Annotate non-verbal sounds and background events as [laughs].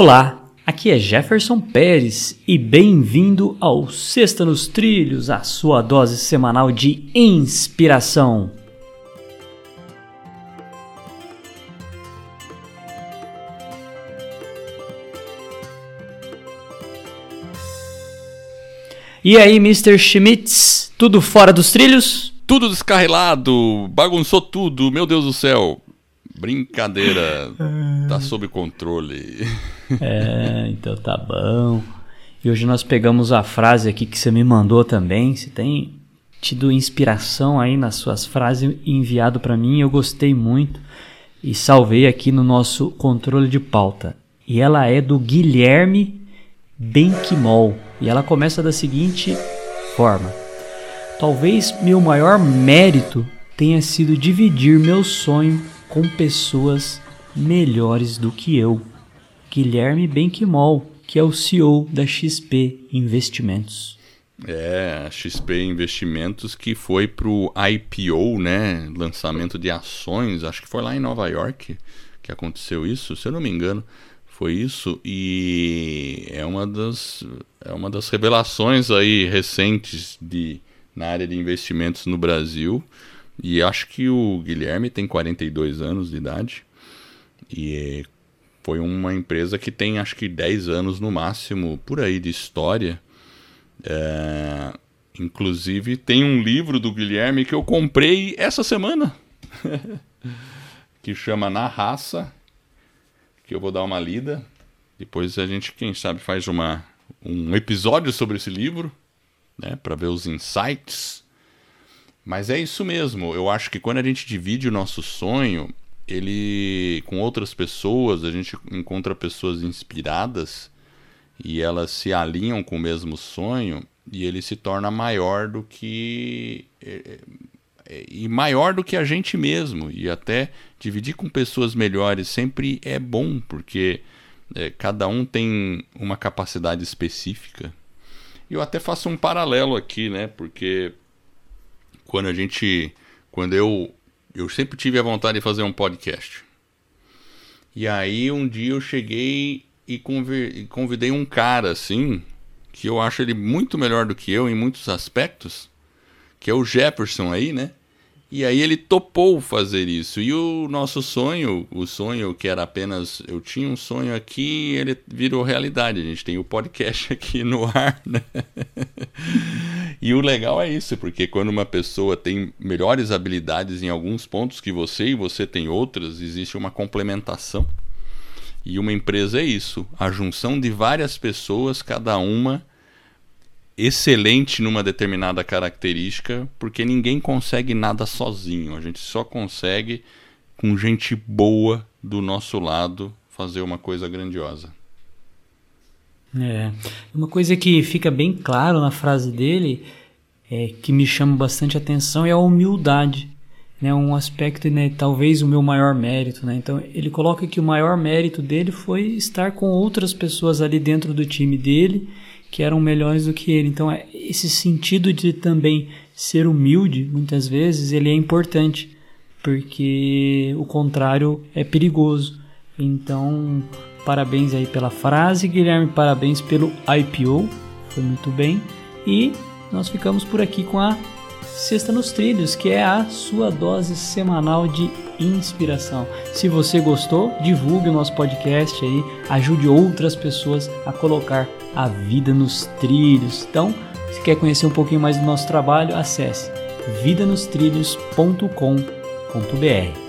Olá, aqui é Jefferson Pérez e bem-vindo ao Sexta nos Trilhos, a sua dose semanal de inspiração. E aí, Mr. Schmitz, tudo fora dos trilhos? Tudo descarrilado, bagunçou tudo, meu Deus do céu. Brincadeira, tá sob controle. É, [laughs] então tá bom. E hoje nós pegamos a frase aqui que você me mandou também. Você tem tido inspiração aí nas suas frases enviado para mim, eu gostei muito e salvei aqui no nosso controle de pauta. E ela é do Guilherme Benquimol. E ela começa da seguinte forma: Talvez meu maior mérito tenha sido dividir meu sonho com pessoas melhores do que eu. Guilherme Benquimol, que é o CEO da XP Investimentos. É, a XP Investimentos que foi pro IPO, né, lançamento de ações, acho que foi lá em Nova York que aconteceu isso, se eu não me engano, foi isso e é uma das é uma das revelações aí recentes de na área de investimentos no Brasil e acho que o Guilherme tem 42 anos de idade. E foi uma empresa que tem acho que 10 anos no máximo por aí de história. É, inclusive tem um livro do Guilherme que eu comprei essa semana. [laughs] que chama Na Raça. Que eu vou dar uma lida. Depois a gente, quem sabe, faz uma, um episódio sobre esse livro. Né, para ver os insights mas é isso mesmo. Eu acho que quando a gente divide o nosso sonho, ele com outras pessoas, a gente encontra pessoas inspiradas e elas se alinham com o mesmo sonho e ele se torna maior do que é, é, e maior do que a gente mesmo e até dividir com pessoas melhores sempre é bom porque é, cada um tem uma capacidade específica. E eu até faço um paralelo aqui, né? Porque quando a gente. Quando eu. Eu sempre tive a vontade de fazer um podcast. E aí um dia eu cheguei e convidei um cara assim, que eu acho ele muito melhor do que eu em muitos aspectos, que é o Jefferson aí, né? E aí ele topou fazer isso. E o nosso sonho, o sonho que era apenas eu tinha um sonho aqui, ele virou realidade. A gente tem o podcast [laughs] aqui no ar, né? E o legal é isso, porque quando uma pessoa tem melhores habilidades em alguns pontos que você e você tem outras, existe uma complementação. E uma empresa é isso, a junção de várias pessoas, cada uma excelente numa determinada característica, porque ninguém consegue nada sozinho. A gente só consegue com gente boa do nosso lado fazer uma coisa grandiosa. É. Uma coisa que fica bem claro na frase dele, é, que me chama bastante atenção, é a humildade. Né, um aspecto, né, talvez o meu maior mérito. Né? Então, ele coloca que o maior mérito dele foi estar com outras pessoas ali dentro do time dele que eram melhores do que ele. Então, é, esse sentido de também ser humilde, muitas vezes, ele é importante, porque o contrário é perigoso. Então, parabéns aí pela frase, Guilherme, parabéns pelo IPO, foi muito bem. E nós ficamos por aqui com a Sexta nos Trilhos, que é a sua dose semanal de inspiração. Se você gostou, divulgue o nosso podcast aí, ajude outras pessoas a colocar a vida nos trilhos. Então, se quer conhecer um pouquinho mais do nosso trabalho, acesse vidanostrilhos.com.br.